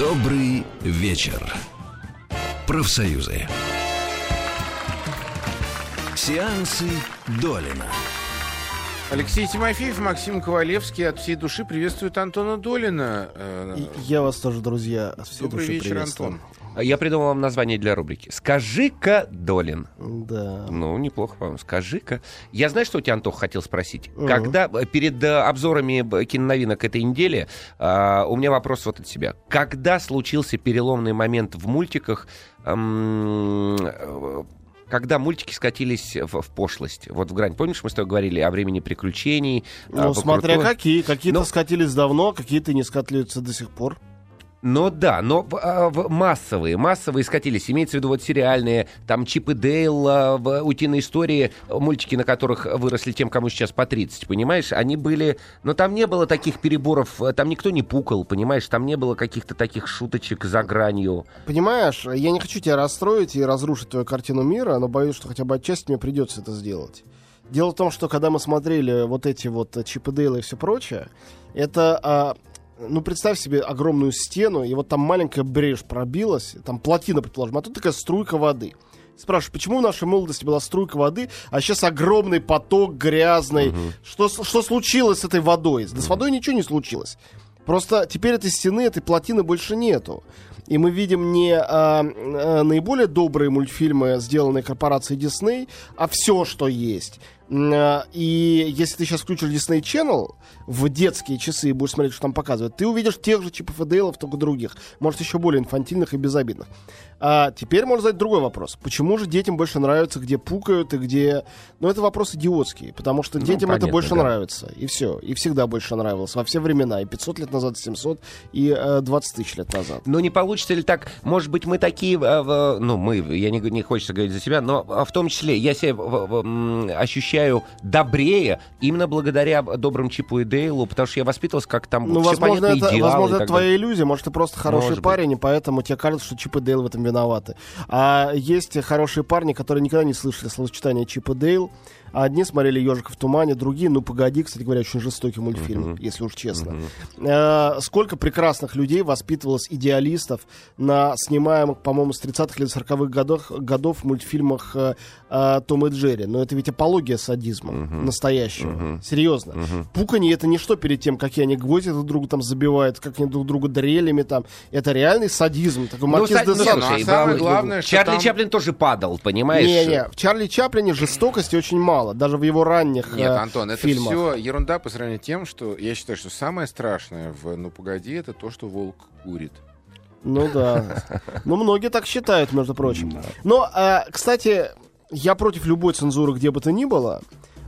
Добрый вечер. Профсоюзы. Сеансы Долина. Алексей Тимофеев, Максим Ковалевский от всей души приветствуют Антона Долина. Э, И Я вас тоже, друзья, от всей Добрый души вечер, приветствую. Антон. Я придумал вам название для рубрики. Скажи-ка, Долин. Да. Ну, неплохо, по-моему. Скажи-ка. Я знаю, что у тебя, Антох, хотел спросить. Мгм. Когда э, перед э, обзорами киноновинок этой недели а, у меня вопрос вот от себя. Когда случился переломный момент в мультиках, эм, э, когда мультики скатились в, в пошлость? Вот в грань. Помнишь, мы с тобой говорили о времени приключений? а, Ну, смотря покрутую- какие. Какие-то Ну- скатились давно, какие-то не скатываются до сих пор. Ну да, но а, в массовые, массовые скатились. Имеется в виду вот сериальные, там Чип и Дейл, а, «Утиные истории», мультики, на которых выросли тем, кому сейчас по 30, понимаешь? Они были... Но там не было таких переборов, э, там никто не пукал, понимаешь? Там не было каких-то таких шуточек за гранью. Понимаешь, я не хочу тебя расстроить и разрушить твою картину мира, но боюсь, что хотя бы отчасти мне придется это сделать. Дело в том, что когда мы смотрели вот эти вот Чип и Дейл и все прочее, это, а, ну, представь себе огромную стену, и вот там маленькая брешь пробилась, там плотина, предположим, а тут такая струйка воды. Спрашиваю, почему в нашей молодости была струйка воды, а сейчас огромный поток грязный? Что, с- что случилось с этой водой? Да с водой ничего не случилось. Просто теперь этой стены, этой плотины больше нету. И мы видим не а, а, наиболее добрые мультфильмы, сделанные корпорацией Disney, а все, что есть. А, И если ты сейчас включишь Disney Channel в детские часы и будешь смотреть, что там показывают, ты увидишь тех же Чипов и Дейлов, только других. Может, еще более инфантильных и безобидных. А теперь можно задать другой вопрос. Почему же детям больше нравится, где пукают и где... Ну, это вопрос идиотский, потому что Ну, детям это понятно, больше да. нравится. И все. И всегда больше нравилось. Во все времена. И 500 лет назад, и 700, и э, 20 тысяч лет назад. Но не получится ли так? Может быть, мы такие, э, в- ну, мы, я не, не хочется говорить за себя, но э, в том числе я себя в- в- м, ощущаю добрее именно благодаря добрым Чипу и Дейлу, потому что я воспитывался как там Ну, все возможно, понятные это, идеалы возможно, это твоя далее. иллюзия. Может, ты просто хороший Может быть. парень, и поэтому тебе кажется, что Чип и Дейл в этом виноваты. А есть хорошие парни, которые никогда не слышали словосочетания Чип и Дейл. А одни смотрели «Ежика в тумане», другие, ну, погоди, кстати говоря, очень жестокий мультфильм, если уж честно. Э, сколько прекрасных людей воспитывалось идеалистов на снимаемых, по-моему, с 30-х или 40-х годов, годов мультфильмах э, э, Том и Джерри. Но это ведь апология садизма настоящего. Серьезно. Пуканье это не что перед тем, какие они гвозди друг другу там забивают, как они друг друга дрелями там. Это реальный садизм. Такой Ну, маркиз ну, слушай, а самое главное, что Чарли там- Чаплин тоже падал, понимаешь? Не-не, в Чарли Чаплине жестокости очень мало, даже в его ранних Нет, э, Антон, это фильмах. все ерунда по сравнению с тем, что я считаю, что самое страшное в «Ну, погоди» это то, что волк курит. Ну да. Ну, многие так считают, между прочим. Но, а, кстати, я против любой цензуры, где бы то ни было.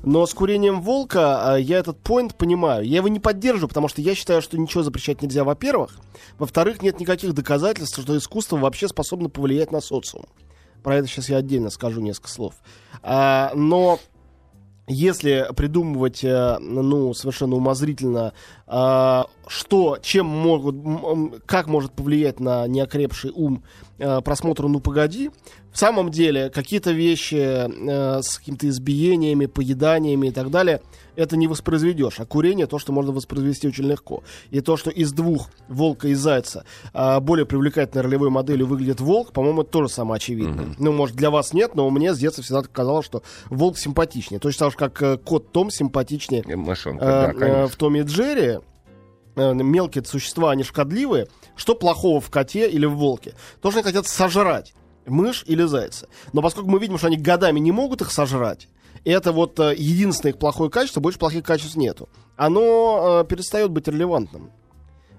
Но с курением волка а, я этот поинт понимаю. Я его не поддерживаю, потому что я считаю, что ничего запрещать нельзя, во-первых. Во-вторых, нет никаких доказательств, что искусство вообще способно повлиять на социум. Про это сейчас я отдельно скажу несколько слов. А, но если придумывать, э, ну, совершенно умозрительно, а, что, чем могут, как может повлиять на неокрепший ум э, просмотр «Ну, погоди», в самом деле какие-то вещи э, с какими-то избиениями, поеданиями и так далее, это не воспроизведешь. А курение то, что можно воспроизвести очень легко. И то, что из двух волка и зайца а, более привлекательной ролевой моделью выглядит волк, по-моему, это тоже самое очевидное. Ну, может, для вас нет, но мне с детства всегда казалось, что волк симпатичнее. Точно так же, как э, кот Том симпатичнее Э, Мышонка, э, да, э, в Томе и Джерри. Э, Мелкие существа, они шкодливые. Что плохого в коте или в волке? То, что они хотят сожрать мышь или зайца. Но поскольку мы видим, что они годами не могут их сожрать, это вот э, единственное их плохое качество, больше плохих качеств нету. Оно э, перестает быть релевантным.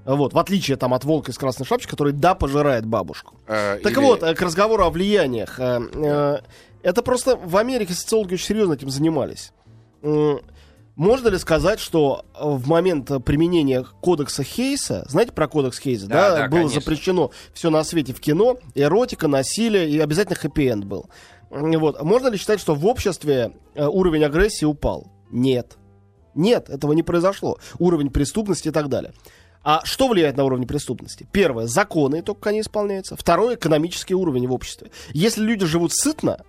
Вот, в отличие там от волка из красной шапочки, который да пожирает бабушку. Э, Так или- вот, к разговору о влияниях. Это просто в Америке социологи очень серьезно этим занимались. Можно ли сказать, что в момент применения кодекса Хейса, знаете про кодекс Хейса, Да, да, да, было конечно. запрещено все на свете в кино, эротика, насилие и обязательно хэппи-энд был. М, Вот. Можно ли считать, что в обществе э, уровень агрессии упал? Нет. Нет, этого не произошло. Уровень преступности и так далее. А что влияет на уровень преступности? Первое, законы только они исполняются. Второе, экономический уровень в обществе. Если люди живут сытно,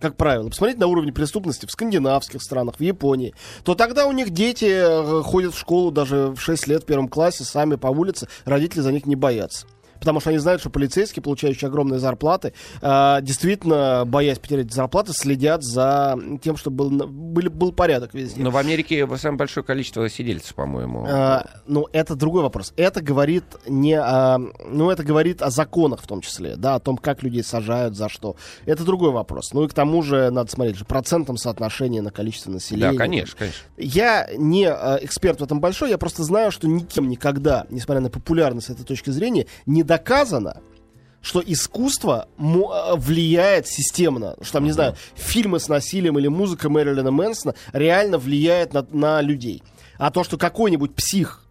как правило, посмотреть на уровень преступности в скандинавских странах, в Японии, то тогда у них дети э, ходят в школу даже в 6 лет в первом классе, сами по улице, родители за них не боятся. Потому что они знают, что полицейские, получающие огромные зарплаты, э, действительно, боясь потерять зарплаты, следят за тем, чтобы был, были- был порядок везде. Но в Америке самое большое количество сидельцев, по-моему. А, ну, это другой вопрос. Это говорит не о, ну, это говорит о законах в том числе, да, о том, как людей сажают, за что. Это другой вопрос. Ну и к тому же надо смотреть же процентом соотношения на количество населения. Да, конечно, конечно. Я не э, эксперт в этом большой, я просто знаю, что никем никогда, несмотря на популярность этой точки зрения, не доказано, что искусство э, влияет системно. Что там, не знаю, фильмы с насилием или музыка Мэрилина Мэнсона реально влияет на, на людей. А то, что какой-нибудь псих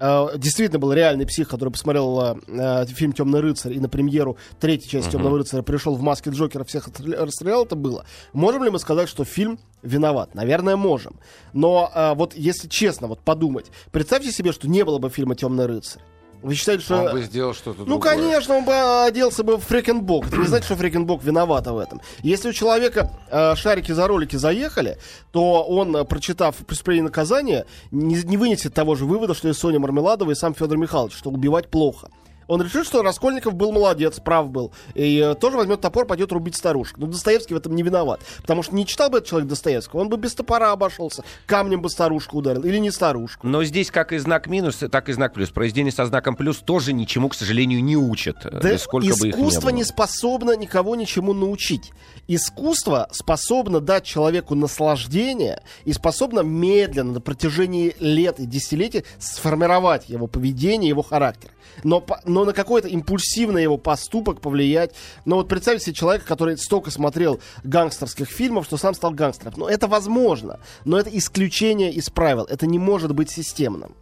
э, действительно был реальный псих, который посмотрел э, фильм Темный рыцарь и на премьеру третьей части Темного рыцаря пришел в маске Джокера, всех расстрелял, это было. Можем ли мы сказать, что фильм виноват? Наверное, можем. Но э, вот если честно, вот подумать, представьте себе, что не было бы фильма Темный рыцарь. Вы считаете, что... Он бы сделал что-то Ну, другое. конечно, он бы оделся бы в фрикенбок. Это не значит, что фрикенбок виновата в этом. Если у человека э, шарики за ролики заехали, то он, э, прочитав «Преступление и наказание», не, не вынесет того же вывода, что и Соня Мармеладова, и сам Федор Михайлович, что убивать плохо. Он решит, что Раскольников был молодец, прав был. И э, тоже возьмет топор, пойдет рубить старушек. Но Достоевский в этом не виноват. Потому что не читал бы этот человек Достоевского, он бы без топора обошелся. Камнем бы старушку ударил. Или не старушку. Но здесь как и знак минус, так и знак плюс. Произведение со знаком плюс тоже ничему, к сожалению, не учат. Да э, сколько бы их ни искусство было. не способно никого ничему научить. Искусство способно дать человеку наслаждение и способно медленно на протяжении лет и десятилетий сформировать его поведение, его характер. Но, но на какой-то импульсивный его поступок повлиять. Но вот представьте себе человека, который столько смотрел гангстерских фильмов, что сам стал гангстером. Ну, это возможно, но это исключение из правил. Это не может быть системным.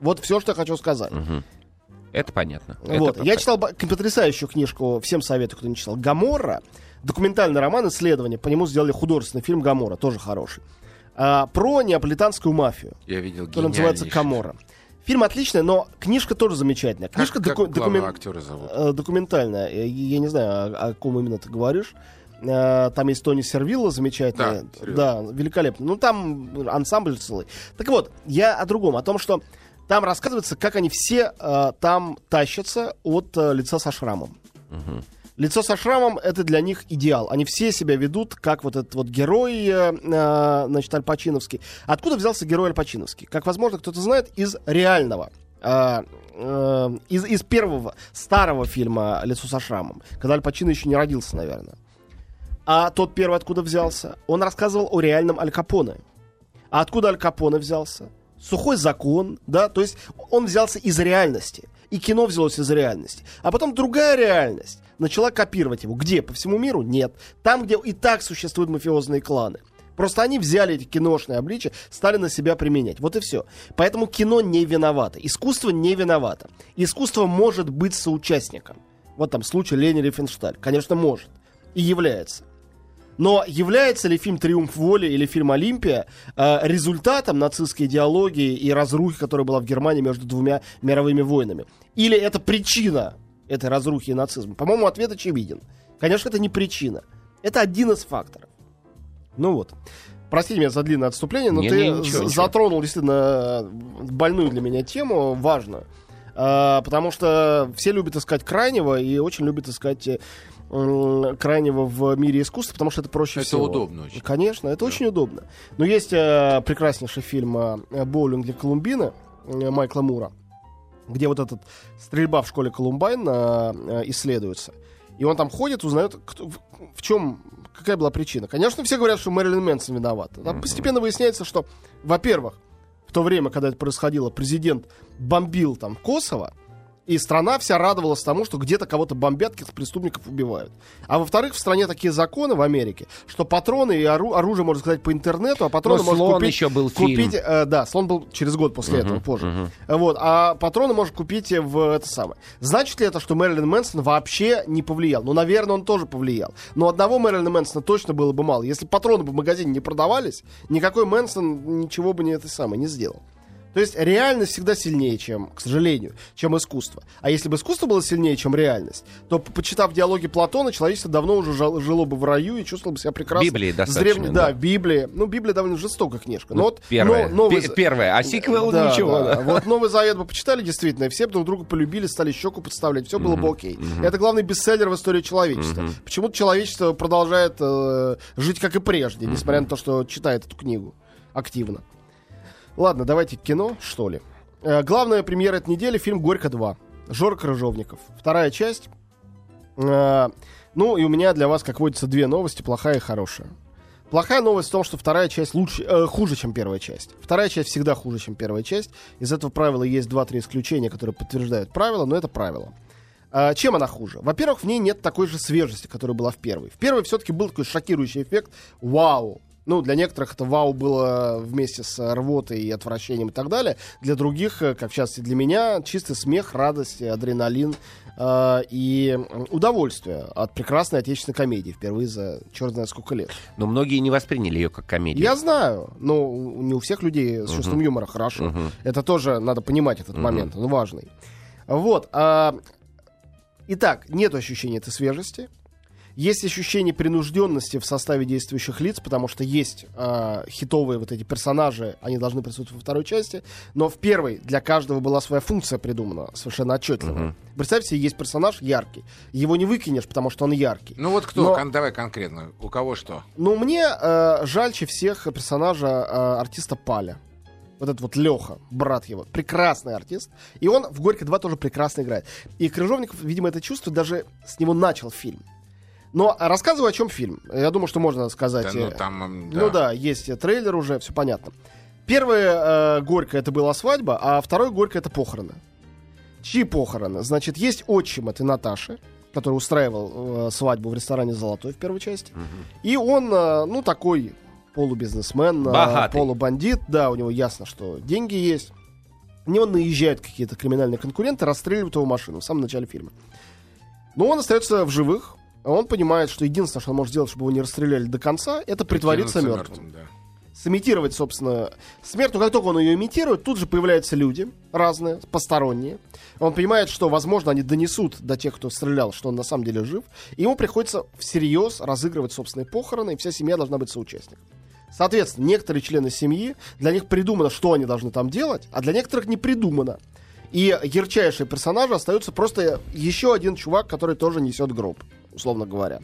Вот все, что я хочу сказать. Это понятно. Это Вот. по- Я читал потрясающую книжку, всем советую, кто не читал, «Гаморра». Документальный роман, исследование. По нему сделали художественный фильм «Гамора», тоже хороший. А, про неаполитанскую мафию, Я видел который называется гениальнейший. Фильм отличный, но книжка тоже замечательная. Как, Книжка как доку- главного докумен- актера зовут? э, документальная. Я, я не знаю, о, о ком именно ты говоришь. Э, Там есть Тони Сервилла замечательный. Да, да, великолепно. Ну, там ансамбль целый. Так вот, я о другом, о том, что там рассказывается, как они все э, там тащатся от э, лица со шрамом. Лицо со шрамом это для них идеал. Они все себя ведут, как вот этот вот герой, э, э, значит, Альпачиновский. Откуда взялся герой Альпачиновский? Как, возможно, кто-то знает, из реального. э, э, из, из первого старого фильма «Лицо со шрамом», когда Аль Пачино еще не родился, наверное. А тот первый откуда взялся? Он рассказывал о реальном Аль Капоне. А откуда Аль Капоне взялся? Сухой закон, да, то есть он взялся из реальности. И кино взялось из реальности. А потом другая реальность начала копировать его. Где? По всему миру? Нет. Там, где и так существуют мафиозные кланы. Просто они взяли эти киношные обличия, стали на себя применять. Вот и все. Поэтому кино не виновато. Искусство не виновато. Искусство может быть соучастником. Вот там случай Лени Рифеншталь. Конечно, может. И является. Но является ли фильм «Триумф воли» или фильм «Олимпия» э, результатом нацистской идеологии и разрухи, которая была в Германии между двумя мировыми войнами? Или это причина этой разрухи и нацизма? По-моему, ответ очевиден. Конечно, это не причина. Это один из факторов. Ну вот. Простите меня за длинное отступление, но Не, ты не, ничего, з- ничего. затронул действительно э, больную для меня тему, важную. А, потому что все любят искать крайнего и очень любят искать э, крайнего в мире искусства, потому что это проще Это всего. удобно очень. Конечно, это очень удобно. Но есть э, прекраснейший фильм э, «Боулинг для Колумбина» э, Майкла Мура, где вот эта стрельба в школе Колумбайн э, э, исследуется. И он там ходит, узнает, кто, в, в чем, какая была причина. Конечно, все говорят, что Мэрилин Мэнсон виноват. Там постепенно выясняется, что, во-первых, в то время, когда это происходило, президент бомбил там Косово, и страна вся радовалась тому, что где-то кого-то бомбят, каких-то преступников убивают. А во-вторых, в стране такие законы в Америке, что патроны и ору- оружие можно сказать по интернету, а патроны Но можно «Слон» купить... еще был купить, фильм. э, да, слон был через год после этого, позже. Вот, а патроны можно купить в это самое. Значит ли это, что Мэрилин Мэнсон вообще не повлиял? Ну, наверное, он тоже повлиял. Но одного Мэрилина Мэнсона точно было бы мало. Если патроны бы в магазине не продавались, никакой Мэнсон ничего бы не это самое не сделал. То есть реальность всегда сильнее, чем, к сожалению, чем искусство. А если бы искусство было сильнее, чем реальность, то, почитав диалоги Платона, человечество давно уже жило бы в раю и чувствовало бы себя прекрасно. Библии достаточно, древней- да. да, Библия. Ну, Библия довольно жестокая книжка. Но Ну, вот первое, но- новый пе- за- первое, а сиквел Да, ничего. да. да. Вот Новый Завет бы почитали действительно, и все друг друга полюбили, стали щеку подставлять, все было бы окей. Это главный бестселлер в истории человечества. Почему-то человечество продолжает э, жить как и прежде, несмотря на то, что читает эту книгу активно. Ладно, давайте кино, что ли. Э, главная премьера этой недели фильм «Горько 2». Жор Крыжовников. Вторая часть. Э, ну, и у меня для вас, как водится, две новости, плохая и хорошая. Плохая новость в том, что вторая часть лучше, э, хуже, чем первая часть. Вторая часть всегда хуже, чем первая часть. Из этого правила есть два-три исключения, которые подтверждают правила, но это правило. А, чем она хуже? Во-первых, в ней нет такой же свежести, которая была в первой. В первой все-таки был такой шокирующий эффект «Вау!». Ну, для некоторых это «Вау» было вместе с э, рвотой и отвращением и так далее. Для других, э, как в частности для меня, чистый смех, радость, адреналин э, и удовольствие от прекрасной отечественной комедии впервые за черт знает сколько лет. Но многие не восприняли ее как комедию. Я знаю, но не у всех людей с чувством юмора хорошо. Это тоже надо понимать этот момент, он важный. Вот. а, итак, нет ощущения этой свежести. Есть ощущение принужденности в составе действующих лиц, потому что есть а, хитовые вот эти персонажи, они должны присутствовать во второй части, но в первой для каждого была своя функция придумана, совершенно отчетливо. Представьте себе, есть персонаж яркий, его не выкинешь, потому что он яркий. Ну вот кто? Но- Кон- давай конкретно. У кого что? Ну, мне э, жальче всех персонажа э, артиста Паля. Вот этот вот Леха, брат его. Прекрасный артист. И он в «Горько 2» тоже прекрасно играет. И Крыжовников, видимо, это чувство даже с него начал фильм. Но рассказываю, о чем фильм. Я думаю, что можно сказать. Да, ну э, там, м, ну да, есть э, трейлер уже, все понятно. Первое э, «Горько» это была свадьба, а второе «Горько» это похороны. Чьи похороны? Значит, есть отчим этой Наташи, который устраивал э, свадьбу в ресторане «Золотой» в первой части. И он, э, ну, такой полубизнесмен, э, Богатый. полубандит. Да, у него ясно, что деньги есть. На него наезжают какие-то криминальные конкуренты, расстреливают его машину в самом начале фильма. Но он остается в живых. А Он понимает, что единственное, что он может сделать, чтобы его не расстреляли до конца, это притвориться Прикинуться мертвым да. сымитировать, собственно, смерть. Но как только он ее имитирует, тут же появляются люди разные, посторонние. Он понимает, что, возможно, они донесут до тех, кто стрелял, что он на самом деле жив. И ему приходится всерьез разыгрывать собственные похороны, и вся семья должна быть соучастником. Соответственно, некоторые члены семьи, для них придумано, что они должны там делать, а для некоторых не придумано. И ярчайшие персонажи остаются просто еще один чувак, который тоже несет гроб, условно говоря.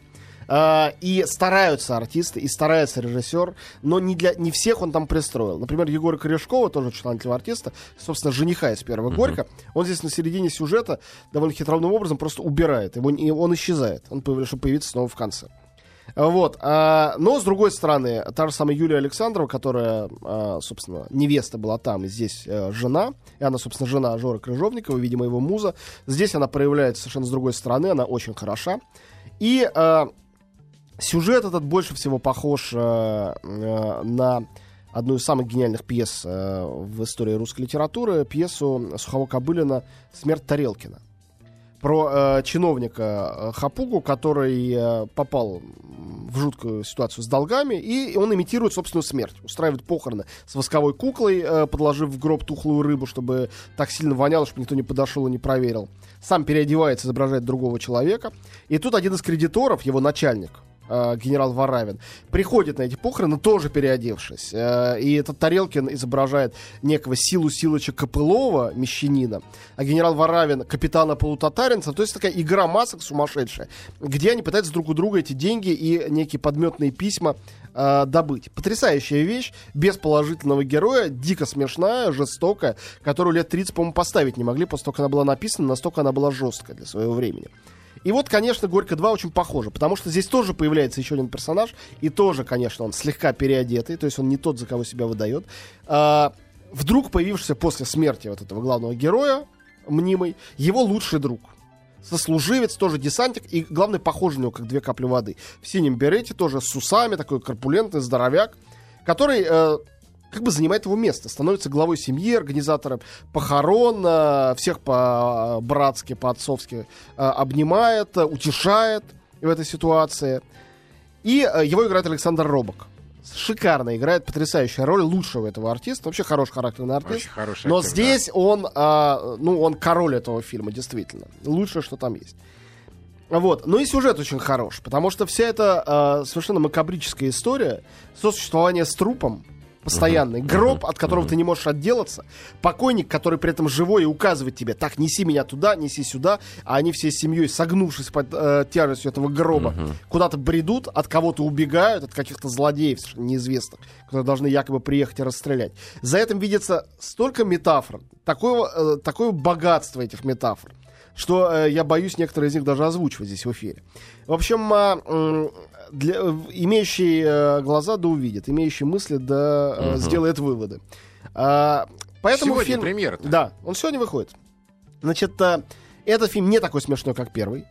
А, и стараются артисты, и старается режиссер, но не, для, не всех он там пристроил. Например, Егора Корешкова, тоже талантливого артиста, собственно, жениха из первого Горько, он здесь на середине сюжета довольно хитроумным образом просто убирает. Его, не- он исчезает, он появ- чтобы появиться снова в конце. Вот. а, но, с другой стороны, та же самая Юлия Александрова, которая, а, собственно, невеста была там, и здесь э, жена, и она, собственно, жена Жора Крыжовникова, видимо, его муза. Здесь она проявляется совершенно с другой стороны, она очень хороша. И а, сюжет этот больше всего похож э, э, на одну из самых гениальных пьес э, в истории русской литературы, пьесу Сухого Кобылина «Смерть Тарелкина» про э, чиновника э, Хапугу, который э, попал в жуткую ситуацию с долгами, и он имитирует собственную смерть. Устраивает похороны с восковой куклой, э, подложив в гроб тухлую рыбу, чтобы так сильно воняло, чтобы никто не подошел и не проверил. Сам переодевается, изображает другого человека. И тут один из кредиторов, его начальник, э, генерал Варавин, приходит на эти похороны, тоже переодевшись. Э, и этот Тарелкин изображает некого Силу Силыча Копылова, мещанина, а генерал Варавин капитана полутатаринца. То есть такая игра масок сумасшедшая, где они пытаются друг у друга эти деньги и некие подметные письма э, добыть. Потрясающая вещь, без положительного героя, дико смешная, жестокая, которую лет 30, по-моему, поставить не могли, после она была написана, настолько она была жесткая для своего времени. И вот, конечно, «Горько 2» очень похоже, потому что здесь тоже появляется еще один персонаж, и тоже, конечно, он слегка переодетый, то есть он не тот, за кого себя выдает. А, вдруг появившийся после смерти вот этого главного героя, мнимый, его лучший друг. Сослуживец, тоже десантик, и, главное, похож на него, как две капли воды. В синем берете, тоже с усами, такой корпулентный здоровяк, который э, как бы занимает его место, становится главой семьи, организатором похорон, э, всех по-братски, по-отцовски э, обнимает, э, утешает в этой ситуации. И э, его играет Александр Робок. шикарно играет, потрясающая роль лучшего этого артиста. Вообще хороший характерный артист. Очень хороший Но актер, здесь он, а, ну, он король этого фильма, действительно. Лучшее, что там есть. Вот. Ну и сюжет очень хорош, потому что вся эта а, совершенно макабрическая история сосуществования с трупом, постоянный гроб, от которого ты не можешь отделаться, покойник, который при этом живой и указывает тебе, так, неси меня туда, неси сюда, а они всей семьей, согнувшись под э, тяжестью этого гроба, куда-то бредут, от кого-то убегают, от каких-то злодеев неизвестных, которые должны якобы приехать и расстрелять. За этим видится столько метафор, такое, э, такое богатство этих метафор, что э, я боюсь некоторые из них даже озвучивать здесь в эфире. В общем, а, для, имеющий э, глаза да увидит, имеющий мысли да э, сделает выводы. А, поэтому Сегодня фильм... премьера-то. Да, он сегодня выходит. Значит, этот фильм не такой смешной, как первый.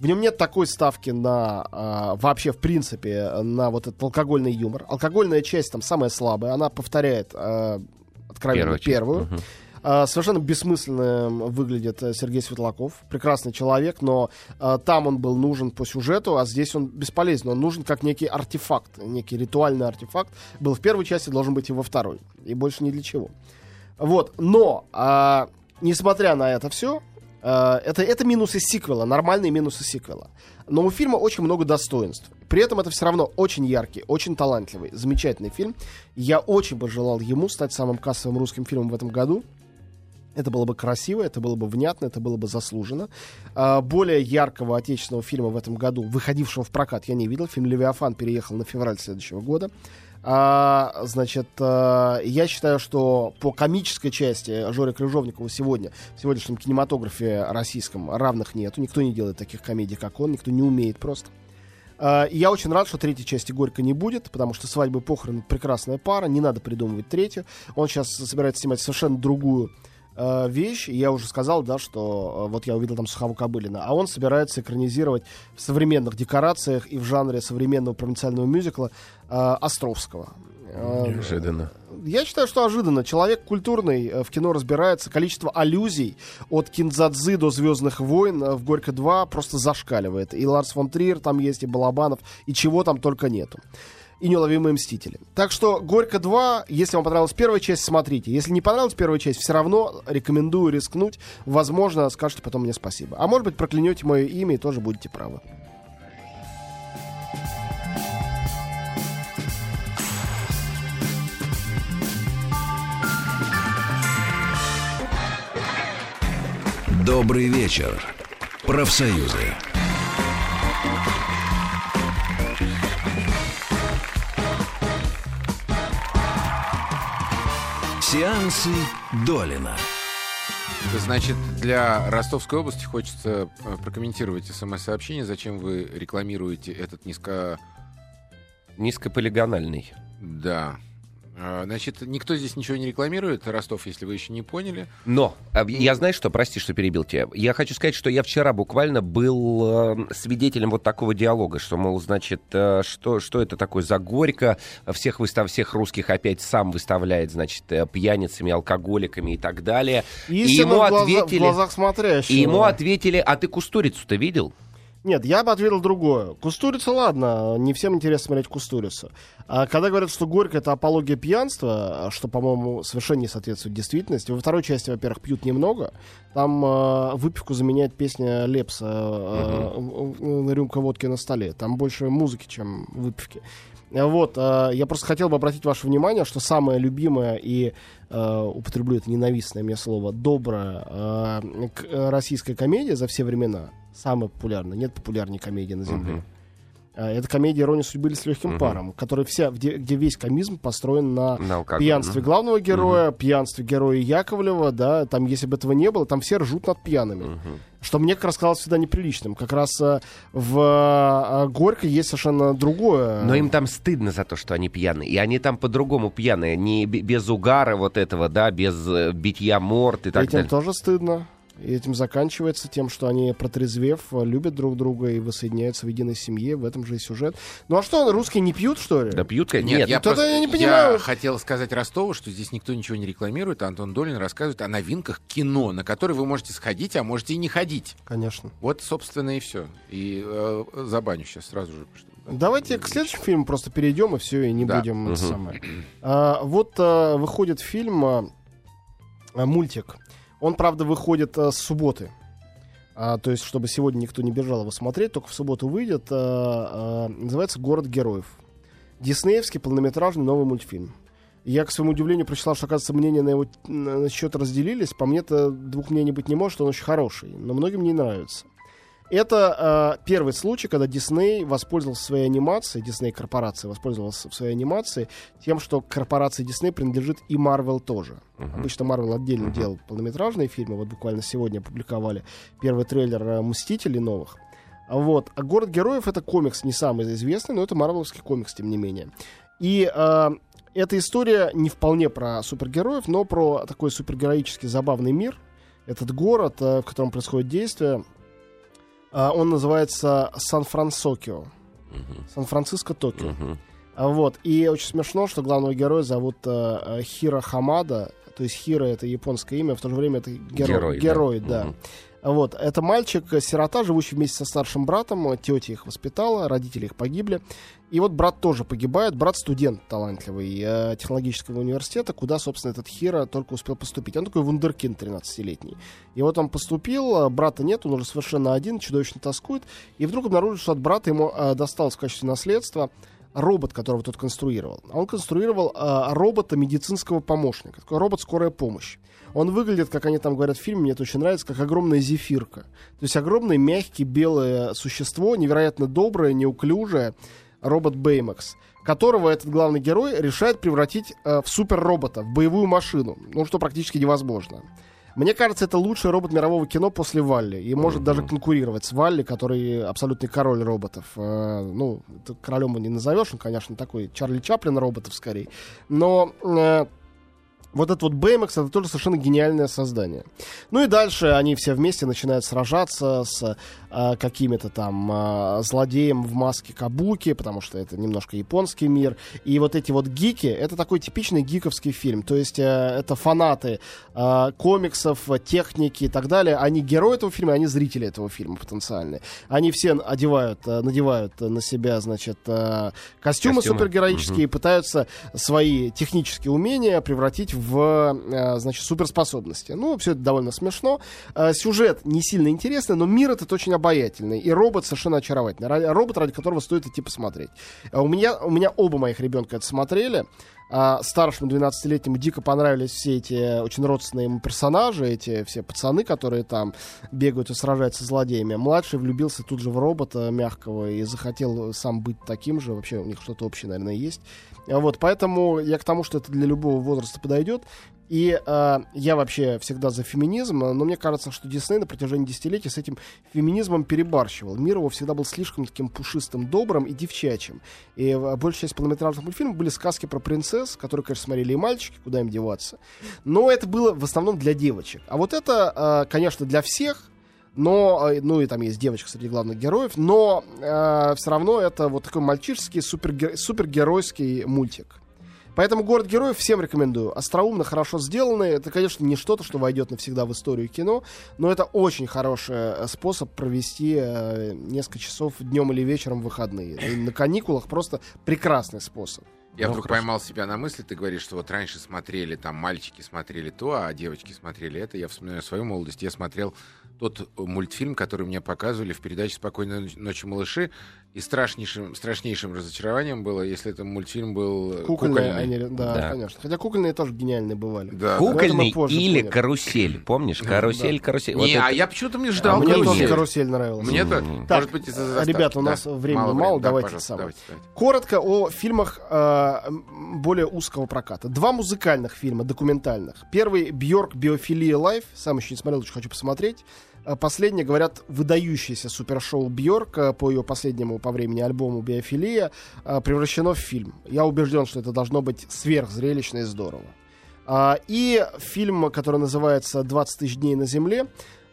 В нем нет такой ставки на а, вообще, в принципе, на вот этот алкогольный юмор. Алкогольная часть там самая слабая, она повторяет а, откровенно Первую первую. часть. А, совершенно бессмысленно выглядит э, Сергей Светлаков. Прекрасный человек, но а, там он был нужен по сюжету, а здесь он бесполезен. Он нужен как некий артефакт, некий ритуальный артефакт. Был в первой части, должен быть и во второй. И больше ни для чего. Вот, но, а, несмотря на это все, это, это минусы сиквела, нормальные минусы сиквела. Но у фильма очень много достоинств. При этом это все равно очень яркий, очень талантливый, замечательный фильм. Я очень бы желал ему стать самым кассовым русским фильмом в этом году. Это было бы красиво, это было бы внятно, это было бы заслуженно. А, более яркого отечественного фильма в этом году, выходившего в прокат, я не видел. Фильм «Левиафан» переехал на февраль следующего года. А, значит, а, я считаю, что по комической части Жоры Крыжовникова сегодня, в сегодняшнем кинематографе российском равных нету. Никто не делает таких комедий, как он, никто не умеет просто. А, и я очень рад, что третьей части Горько не будет, потому что свадьбы и похороны прекрасная пара, не надо придумывать третью. Он сейчас собирается снимать совершенно другую э, вещь. Я уже сказал, да, что э, вот я увидел там Сухого Кобылина, а он собирается экранизировать в современных декорациях и в жанре современного провинциального мюзикла э, Островского. Э, Неожиданно. я считаю, что ожиданно. Человек культурный, э, в кино разбирается. Количество аллюзий от Кинзадзы до Звездных войн э, в Горько 2 просто зашкаливает. И Ларс фон Триер там есть, и Балабанов, и чего там только нету. И неуловимые мстители. Так что Горько 2, если вам понравилась первая часть, смотрите. Если не понравилась первая часть, все равно рекомендую рискнуть. Возможно, скажете потом мне спасибо. А может быть, проклянете мое имя и тоже будете правы. Добрый вечер. Профсоюзы. Сеансы Долина. Значит, для Ростовской области хочется э, прокомментировать смс-сообщение. Зачем вы рекламируете этот низко... Низкополигональный. Да. А, Значит, никто здесь ничего не рекламирует, Ростов, если вы еще не поняли. Но, а, я знаю, что, прости, что перебил тебя. Я хочу сказать, что я вчера буквально был э, свидетелем вот такого диалога, что, мол, значит, э, что, что это такое за горько, всех, выстав, всех русских опять сам выставляет, значит, э, пьяницами, алкоголиками и так далее. и Истина ему в, глаза- в ответили... глазах смотрящего. И ему ответили, а ты кустурицу-то видел? Нет, я бы ответил другое. Кустурица, ладно, не всем интересно смотреть Кустурицу. А когда говорят, что Горько это апология пьянства, что, по-моему, совершенно не соответствует действительности. Во второй части, во-первых, пьют немного. Там э, выпивку заменяет песня Лепса э, э, «Рюмка водки на столе». Там больше музыки, чем выпивки. Э, Вот, э, я просто хотел бы обратить ваше внимание, что самое любимое и, э, употреблю это ненавистное мне слово, добрая э, российская комедия за все времена, самая популярная, нет популярней комедии на Земле. Э, Это комедия «Ирония судьбы» или «С легким паром», которая вся, где, где весь комизм построен на На алкоголе. пьянстве главного героя, пьянстве героя Яковлева, да, там, если бы этого не было, там все ржут над пьяными. Что мне как раз казалось всегда неприличным. Как раз э, в э, Горько есть совершенно другое. Но им там стыдно за то, что они пьяные. И они там по-другому пьяные. Не без угара вот этого, да, без э, битья морд и так Этим далее. тоже стыдно. И этим заканчивается тем, что они, протрезвев, любят друг друга и воссоединяются в единой семье. В этом же и сюжет. Ну а что, русские не пьют, что ли? Да пьют, конечно. Нет, Нет, я просто я не понимаю. хотел сказать Ростову, что здесь никто ничего не рекламирует, а Антон Долин рассказывает о новинках кино, на которые вы можете сходить, а можете и не ходить. Конечно. Вот, собственно, и все. И э, забаню сейчас сразу же. Давайте к следующему фильму просто перейдем и все, и не Да. будем Мгм. самое. А, вот а, выходит фильм, а, а, мультик. Он, правда, выходит а, с субботы. А, то есть, чтобы сегодня никто не бежал его смотреть, только в субботу выйдет. а, а, называется «Город героев». Диснеевский полнометражный новый мультфильм. Я, к своему удивлению, прочитал, что, оказывается, мнения на его на счет разделились. По мне-то двух мнений быть не может, он очень хороший. Но многим не нравится. Это э, первый случай, когда Дисней воспользовался своей анимацией, Дисней корпорация воспользовалась в своей анимации тем, что корпорации Дисней принадлежит и Марвел тоже. Обычно Марвел отдельно делал полнометражные фильмы. Вот буквально сегодня опубликовали первый трейлер э, «Мстителей» новых. А Вот. А «Город героев» — это комикс не самый известный, но это марвеловский комикс, тем не менее. И э, эта история не вполне про супергероев, но про такой супергероический забавный мир. Этот город, э, в котором происходит действие, он называется Сан-Франсокио. Сан-Франциско-Токио. Мгм. А Вот. И очень смешно, что главного героя зовут э, э, Хиро Хамада. То есть Хиро это японское имя, в то же время это герой. Герой, да. Да. Мгм. Вот. Это мальчик-сирота, живущий вместе со старшим братом. Тетя их воспитала, родители их погибли. И вот брат тоже погибает. Брат студент талантливый э, технологического университета, куда, собственно, этот Хиро только успел поступить. Он такой вундеркинд 13-летний. И вот он поступил, а брата нет, он уже совершенно один, чудовищно тоскует. И вдруг обнаружит, что от брата ему э, досталось в качестве наследства робот, которого тот конструировал. Он конструировал э, робота медицинского помощника. Такой робот скорая помощь. Он выглядит, как они там говорят в фильме, мне это очень нравится, как огромная зефирка. То есть огромное, мягкий, белое существо, невероятно доброе, неуклюжее, робот Беймакс, которого этот главный герой решает превратить э, в суперробота, в боевую машину. Ну, что практически невозможно. Мне кажется, это лучший робот мирового кино после Валли. И может даже конкурировать с Валли, который абсолютный король роботов. Э, ну, королем его не назовешь, он, конечно, такой Чарли Чаплин роботов скорее. Но э, вот этот вот Бэймакс это тоже совершенно гениальное создание. Ну и дальше они все вместе начинают сражаться с э, какими-то там э, злодеем в маске Кабуки, потому что это немножко японский мир. И вот эти вот гики, это такой типичный гиковский фильм. То есть э, это фанаты э, комиксов, техники и так далее. Они герои этого фильма, они зрители этого фильма потенциальные. Они все одевают, э, надевают на себя, значит, э, костюмы, Костюмы. супергероические и пытаются свои технические умения превратить в, э, значит, суперспособности. Ну, все это довольно смешно. Э, Сюжет не сильно интересный, но мир этот очень обаятельный. И робот совершенно очаровательный. Робот, ради которого стоит идти посмотреть. А У меня, у меня оба моих ребенка это смотрели. А старшему 12-летнему дико понравились все эти очень родственные ему персонажи, эти все пацаны, которые там бегают и сражаются с злодеями. Младший влюбился тут же в робота мягкого и захотел сам быть таким же. Вообще у них что-то общее, наверное, есть. А Вот, поэтому я к тому, что это для любого возраста подойдет. И э, я вообще всегда за феминизм, но мне кажется, что Дисней на протяжении десятилетий с этим феминизмом перебарщивал. Мир его всегда был слишком таким пушистым, добрым и девчачьим. И э, большая часть полнометражных мультфильмов были сказки про принцесс, которые, конечно, смотрели и мальчики, куда им деваться. Но это было в основном для девочек. А вот это, э, конечно, для всех, но, э, ну и там есть девочка среди главных героев, но все равно это вот такой мальчишеский суперге- супергеройский мультик. Поэтому «Город героев» всем рекомендую. Остроумно, хорошо сделанный. Это, конечно, не что-то, что войдет навсегда в историю кино, но это очень хороший э, способ провести э, несколько часов днем или вечером в выходные. И на каникулах просто прекрасный способ. Я Ну, вдруг хорошо. поймал себя на мысли, ты говоришь, что вот раньше смотрели, там мальчики смотрели то, а девочки смотрели это. Я вспоминаю свою молодость. Я смотрел тот э, мультфильм, который мне показывали в передаче «Спокойной ноч- ночи, малыши». И страшнейшим, страшнейшим разочарованием было, если это мультфильм был э, Кукольные, кукольный. они, да, Да. конечно. Хотя кукольные тоже гениальные бывали. Да, да. это Кукольный позже или поняли. карусель. Помнишь? Карусель, карусель. Вот Не, это- а я почему-то мне А ждал мне тоже карусель. карусель нравилась. Мне-то, Так, может быть, из-за заставки. ребята, у нас Да, времени мало, времени. Да, давайте давайте, давайте. Коротко о фильмах э, более узкого проката. Два музыкальных фильма, документальных. Первый Бьорк Biophilia Live. Сам еще не смотрел, очень хочу посмотреть. Э, Последнее, говорят, выдающееся супершоу Бьорк э, по ее последнему по времени альбому Биофилия э, превращено в фильм. Я убежден, что это должно быть сверхзрелищно и здорово. А, И фильм, который называется «20 тысяч дней на земле»,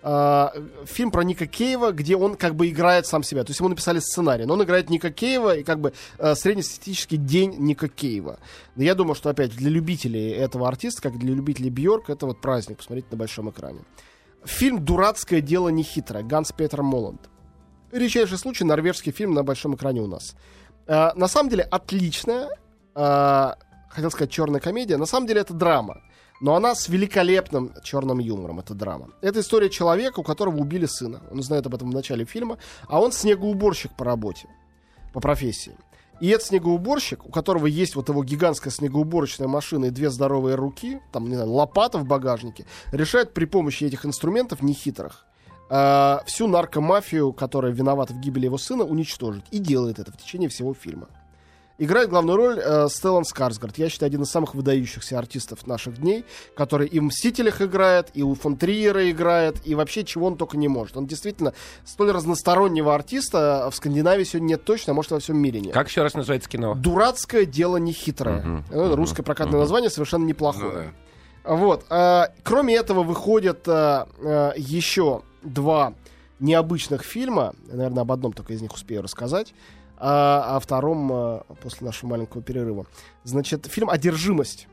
а, фильм про Ника Кейва, где он как бы играет сам себя. То есть ему написали сценарий, но он играет Ника Кейва и как бы э, среднестатистический день Ника Кейва. Я думаю, что опять для любителей этого артиста, как для любителей Бьорк, это вот праздник посмотреть на большом экране. Фильм «Дурацкое дело нехитрое» Ганс Петер Моланд. Редчайший случай, норвежский фильм на большом экране у нас. Э, на самом деле отличная, э, хотел сказать черная комедия, на самом деле это драма. Но она с великолепным черным юмором, это драма. Это история человека, у которого убили сына. Он знает об этом в начале фильма. А он снегоуборщик по работе, по профессии. И этот снегоуборщик, у которого есть вот его гигантская снегоуборочная машина и две здоровые руки, там, не знаю, лопата в багажнике, решает при помощи этих инструментов нехитрых э, всю наркомафию, которая виновата в гибели его сына, уничтожить. И делает это в течение всего фильма. Играет главную роль э, Стеллан Скарсгард. Я считаю, один из самых выдающихся артистов наших дней, который и в «Мстителях» играет, и у фон Триера играет, и вообще чего он только не может. Он действительно столь разностороннего артиста в Скандинавии сегодня нет точно, а может во всем мире нет. Как еще раз называется кино? «Дурацкое дело нехитрое». Мгм. Это Русское прокатное Мгм. название совершенно Ну неплохое. да. Вот. а, кроме этого выходят а, а, еще два необычных фильма. Я, наверное, об одном только из них успею рассказать. А о втором а, после нашего маленького перерыва. Значит, фильм «Одержимость».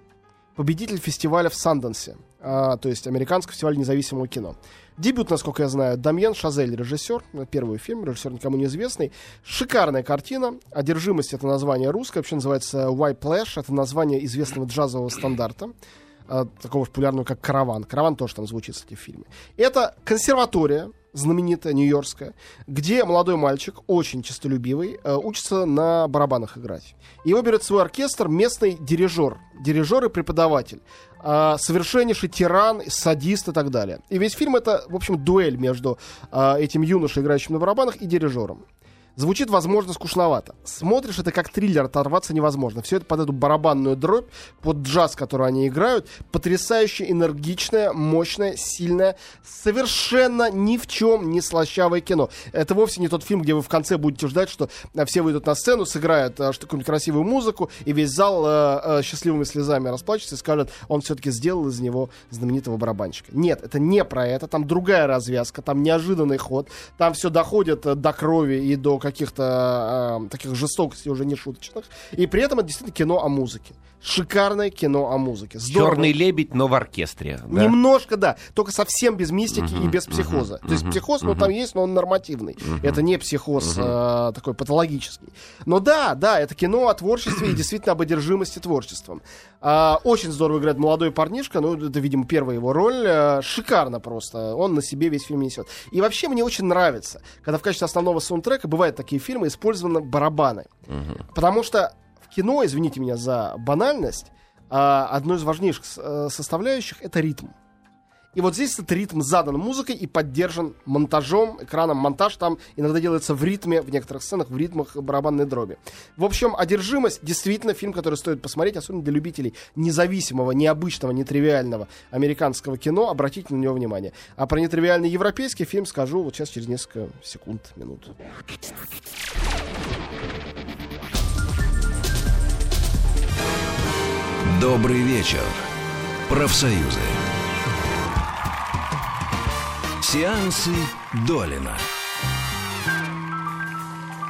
Победитель фестиваля в Санденсе. а, то есть американский фестиваль независимого кино. Дебют, насколько я знаю, Дамьен Шазель, режиссер. Первый фильм, режиссер никому не известный. Шикарная картина. «Одержимость» — это название русское. Вообще называется «Why Plash». Это название известного джазового стандарта э, такого популярного, как «Караван». «Караван» тоже там звучит, кстати, в фильме. Это консерватория, знаменитая, нью-йоркская, где молодой мальчик, очень честолюбивый, э, учится на барабанах играть. Его берет свой оркестр местный дирижер, дирижер и преподаватель. э, совершеннейший тиран, садист и так далее. И весь фильм это, в общем, дуэль между э, этим юношей, играющим на барабанах, и дирижером. Звучит, возможно, скучновато. Смотришь это как триллер, оторваться невозможно. Все это под эту барабанную дробь, под джаз, который они играют. Потрясающе энергичное, мощное, сильное, совершенно ни в чем не слащавое кино. Это вовсе не тот фильм, где вы в конце будете ждать, что э, все выйдут на сцену, сыграют э, какую-нибудь красивую музыку, и весь зал э, э, счастливыми слезами расплачется и скажет, он все-таки сделал из него знаменитого барабанщика. Нет, это не про это. Там другая развязка, там неожиданный ход, там все доходит э, до крови и до каких-то э, таких жестокостей уже не шуточных. И при этом это действительно кино о музыке. Шикарное кино о музыке. Здорово. Черный лебедь, но в оркестре. да? Немножко, да. Только совсем без мистики и без психоза. То есть психоз, ну, там есть, но он нормативный. Это не психоз э, такой патологический. Но да, да, это кино о творчестве и действительно об одержимости творчеством. А, очень здорово играет молодой парнишка. Ну, это, видимо, первая его роль. Э, шикарно просто. Он на себе весь фильм несет. И вообще мне очень нравится, когда в качестве основного саундтрека бывают такие фильмы, использованы барабаны. Потому что в кино, извините меня за банальность, а, одной из важнейших э, составляющих это ритм. И вот здесь этот ритм задан музыкой и поддержан монтажом, экраном. Монтаж там иногда делается в ритме, в некоторых сценах, в ритмах барабанной дроби. В общем, «Одержимость» действительно фильм, который стоит посмотреть, особенно для любителей независимого, необычного, нетривиального американского кино. Обратите на него внимание. А про нетривиальный европейский фильм скажу вот сейчас через несколько секунд, минут. Добрый вечер. Профсоюзы. Сеансы Долина.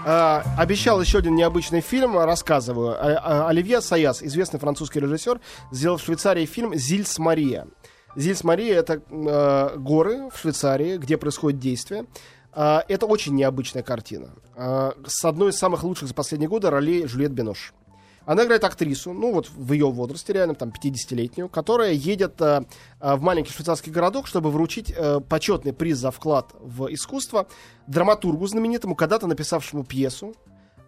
А, обещал еще один необычный фильм, рассказываю. А, а, Оливье Саяс, известный французский режиссер, сделал в Швейцарии фильм «Зильс Мария». «Зильс Мария» — это э, горы в Швейцарии, где происходит действие. А, это очень необычная картина. А, с одной из самых лучших за последние годы ролей Жюльет Бинош. Она играет актрису, ну вот в ее возрасте, реально, там, 50-летнюю, которая едет э, э, в маленький швейцарский городок, чтобы вручить э, почетный приз за вклад в искусство драматургу знаменитому, когда-то написавшему пьесу,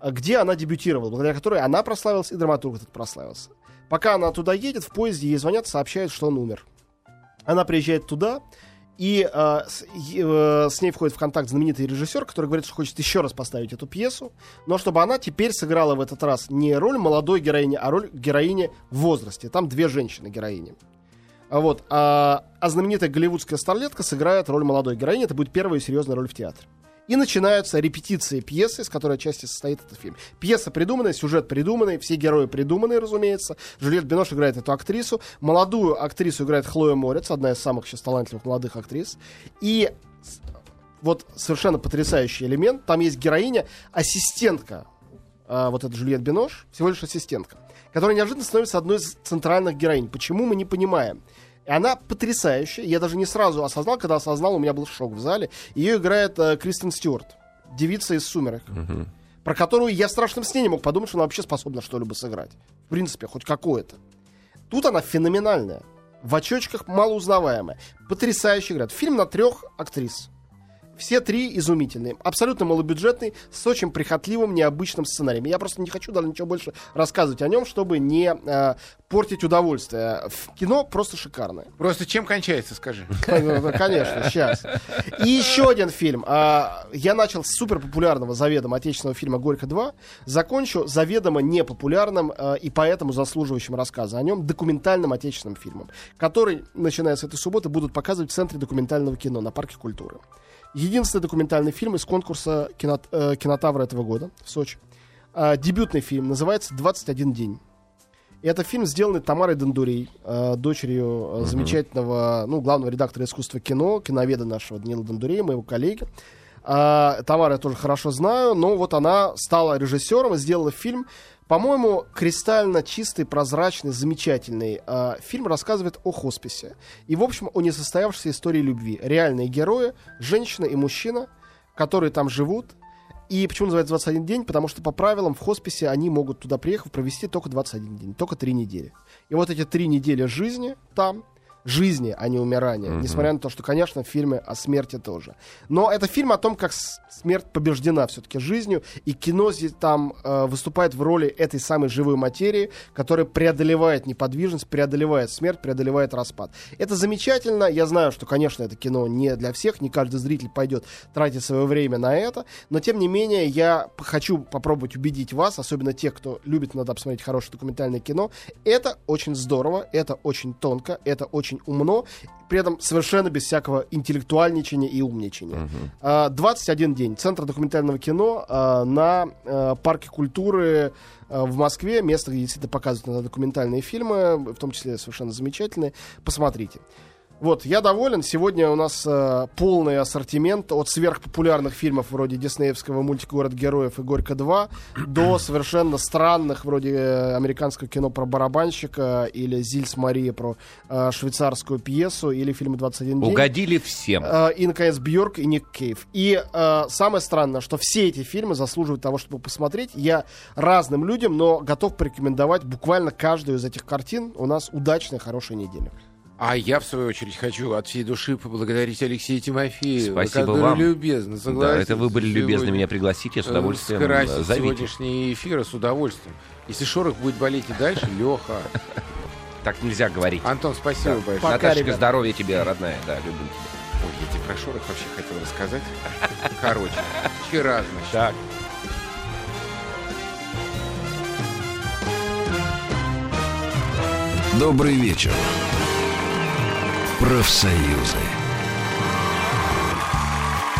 где она дебютировала, благодаря которой она прославилась и драматург этот прославился. Пока она туда едет, в поезде ей звонят, сообщают, что он умер. Она приезжает туда, и э, с, э, с ней входит в контакт знаменитый режиссер, который говорит, что хочет еще раз поставить эту пьесу, но чтобы она теперь сыграла в этот раз не роль молодой героини, а роль героини в возрасте. Там две женщины-героини. А Вот. А, а знаменитая голливудская старлетка сыграет роль молодой героини. Это будет первая серьезная роль в театре. И начинаются репетиции пьесы, из которой отчасти состоит этот фильм. Пьеса придуманная, сюжет придуманный, все герои придуманные, разумеется. Жюльет Бинош играет эту актрису. Молодую актрису играет Хлоя Морец, одна из самых сейчас талантливых молодых актрис. И вот совершенно потрясающий элемент. Там есть героиня, ассистентка а, вот эта Жюльет Бинош, всего лишь ассистентка, которая неожиданно становится одной из центральных героинь. Почему, мы не понимаем. И она потрясающая. Я даже не сразу осознал, когда осознал, у меня был шок в зале. Ее играет э, Кристен Стюарт, девица из «Сумерек». про которую я в страшном сне не мог подумать, что она вообще способна что-либо сыграть. В принципе, хоть какое-то. Тут она феноменальная. В очочках малоузнаваемая. Потрясающе играет. Фильм на трех актрис. Все три изумительные. Абсолютно малобюджетный, с очень прихотливым, необычным сценарием. Я просто не хочу даже ничего больше рассказывать о нем, чтобы не э, портить удовольствие. В кино просто шикарное. Просто чем кончается, скажи? Конечно, сейчас. И еще один фильм. А, Я начал с супер популярного заведомо отечественного фильма «Горько 2», закончу заведомо непопулярным а, и поэтому заслуживающим рассказа о нем документальным отечественным фильмом, который, начиная с этой субботы, будут показывать в Центре документального кино на Парке культуры. Единственный документальный фильм из конкурса кино, э, кинотавра этого года в Сочи. А, дебютный фильм называется «21 день». И это фильм, сделанный Тамарой Дондурей, э, дочерью э, замечательного, ну, главного редактора искусства кино, киноведа нашего Данила Дондурея, моего коллеги. А, Тамара я тоже хорошо знаю, но вот она стала режиссером и сделала фильм, по-моему, кристально чистый, прозрачный, замечательный. А, фильм рассказывает о хосписе. И, в общем, о несостоявшейся истории любви. Реальные герои, женщина и мужчина, которые там живут. И почему называется 21 день? Потому что по правилам в хосписе они могут туда приехав провести только 21 день, только 3 недели. И вот эти 3 недели жизни там, жизни, а не умирания. Мгм. Несмотря на то, что, конечно, в фильме о смерти тоже. Но это фильм о том, как смерть побеждена все-таки жизнью, и кино здесь там э, выступает в роли этой самой живой материи, которая преодолевает неподвижность, преодолевает смерть, преодолевает распад. Это замечательно. Я знаю, что, конечно, это кино не для всех, не каждый зритель пойдет тратить свое время на это, но тем не менее я хочу попробовать убедить вас, особенно тех, кто любит надо посмотреть хорошее документальное кино. Это очень здорово, это очень тонко, это очень умно, при этом совершенно без всякого интеллектуальничания и умничания. А, 21 день. Центр документального кино а, на а, парке культуры а, в Москве. Место, где действительно показывают документальные фильмы, в том числе совершенно замечательные. Посмотрите. Вот, я доволен. Сегодня у нас э, полный ассортимент от сверхпопулярных фильмов вроде диснеевского мультика «Город героев» и «Горько 2» до совершенно странных вроде э, американского кино про барабанщика или «Зильс Мария» про э, швейцарскую пьесу или фильмы «21 день». Угодили всем. Э, и, наконец, Бьорк и Ник Кейв. И э, самое странное, что все эти фильмы заслуживают того, чтобы посмотреть. Я разным людям, но готов порекомендовать буквально каждую из этих картин. У нас удачная, хорошая неделя. А я, в свою очередь, хочу от всей души поблагодарить Алексея Тимофеева, Спасибо вам. любезно Да, согласился это вы были любезны сегодня, меня пригласить, я с э, удовольствием скрасить зовите. сегодняшний эфир с удовольствием. Если Шорох будет болеть и дальше, Леха. Так нельзя говорить. Антон, спасибо большое. Пока, Наташечка, ребят. здоровья тебе, родная. Да, люблю тебя. Ой, я тебе про Шорох вообще хотел рассказать. Короче, вчера, значит, Так. Добрый вечер. Профсоюзы.